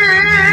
嗯